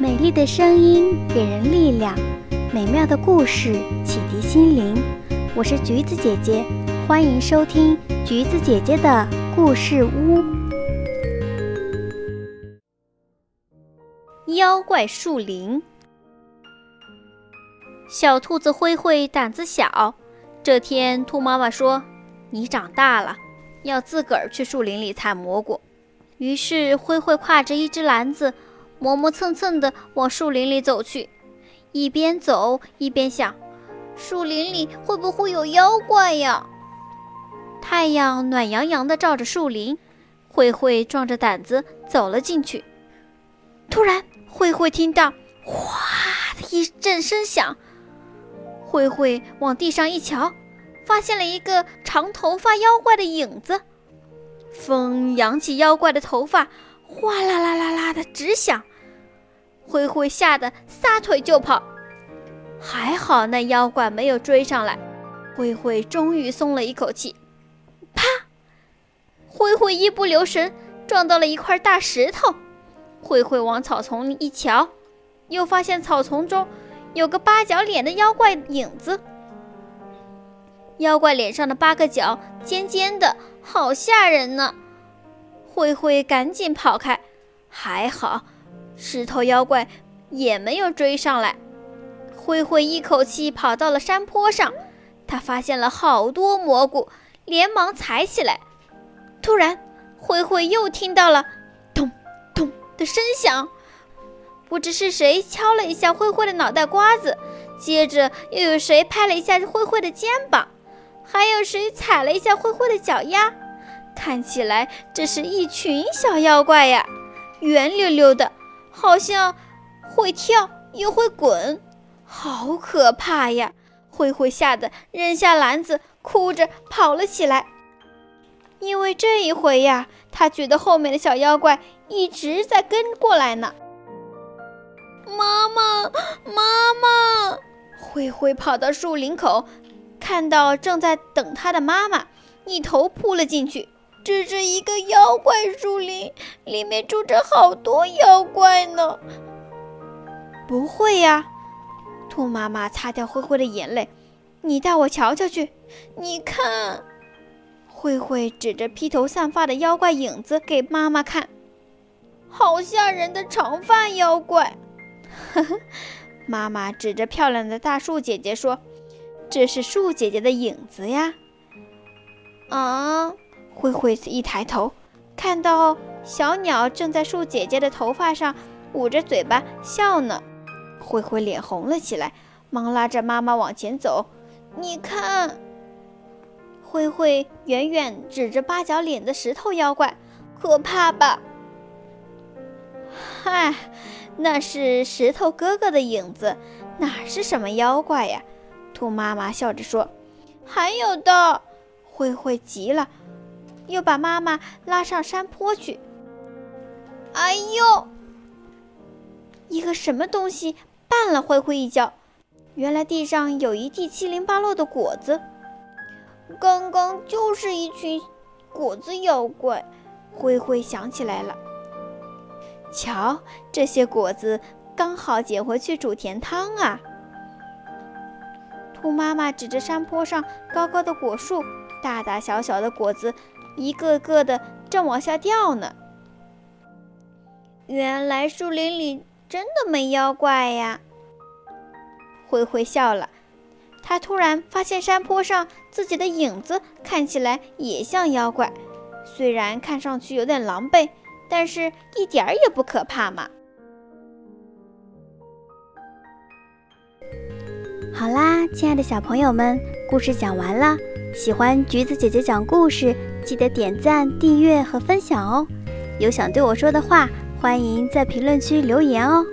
美丽的声音给人力量，美妙的故事启迪心灵。我是橘子姐姐，欢迎收听橘子姐姐的故事屋。妖怪树林，小兔子灰灰胆子小。这天，兔妈妈说：“你长大了，要自个儿去树林里采蘑菇。”于是，灰灰挎着一只篮子。磨磨蹭蹭地往树林里走去，一边走一边想：树林里会不会有妖怪呀？太阳暖洋洋地照着树林，慧慧壮着胆子走了进去。突然，慧慧听到“哗”的一阵声响，慧慧往地上一瞧，发现了一个长头发妖怪的影子。风扬起妖怪的头发，哗啦啦啦啦的直响。灰灰吓得撒腿就跑，还好那妖怪没有追上来，灰灰终于松了一口气。啪！灰灰一不留神撞到了一块大石头，灰灰往草丛里一瞧，又发现草丛中有个八角脸的妖怪影子。妖怪脸上的八个角尖尖的，好吓人呢！灰灰赶紧跑开，还好。石头妖怪也没有追上来，灰灰一口气跑到了山坡上，他发现了好多蘑菇，连忙采起来。突然，灰灰又听到了“咚咚”的声响，不知是谁敲了一下灰灰的脑袋瓜子，接着又有谁拍了一下灰灰的肩膀，还有谁踩了一下灰灰的脚丫。看起来这是一群小妖怪呀，圆溜溜的。好像会跳又会滚，好可怕呀！灰灰吓得扔下篮子，哭着跑了起来。因为这一回呀，他觉得后面的小妖怪一直在跟过来呢。妈妈，妈妈！灰灰跑到树林口，看到正在等他的妈妈，一头扑了进去。这是一个妖怪树林，里面住着好多妖怪呢。不会呀，兔妈妈擦掉灰灰的眼泪，你带我瞧瞧去。你看，灰灰指着披头散发的妖怪影子给妈妈看，好吓人的长发妖怪。呵呵，妈妈指着漂亮的大树姐姐说：“这是树姐姐的影子呀。”啊。灰灰一抬头，看到小鸟正在树姐姐的头发上捂着嘴巴笑呢。灰灰脸红了起来，忙拉着妈妈往前走。你看，灰灰远远指着八角脸的石头妖怪，可怕吧？嗨，那是石头哥哥的影子，哪是什么妖怪呀？兔妈妈笑着说。还有的，灰灰急了。又把妈妈拉上山坡去。哎呦！一个什么东西绊了灰灰一跤，原来地上有一地七零八落的果子。刚刚就是一群果子妖怪，灰灰想起来了。瞧，这些果子刚好捡回去煮甜汤啊！兔妈妈指着山坡上高高的果树，大大小小的果子。一个个的正往下掉呢。原来树林里真的没妖怪呀！灰灰笑了，他突然发现山坡上自己的影子看起来也像妖怪，虽然看上去有点狼狈，但是一点儿也不可怕嘛。好啦，亲爱的小朋友们，故事讲完了。喜欢橘子姐姐讲故事。记得点赞、订阅和分享哦！有想对我说的话，欢迎在评论区留言哦。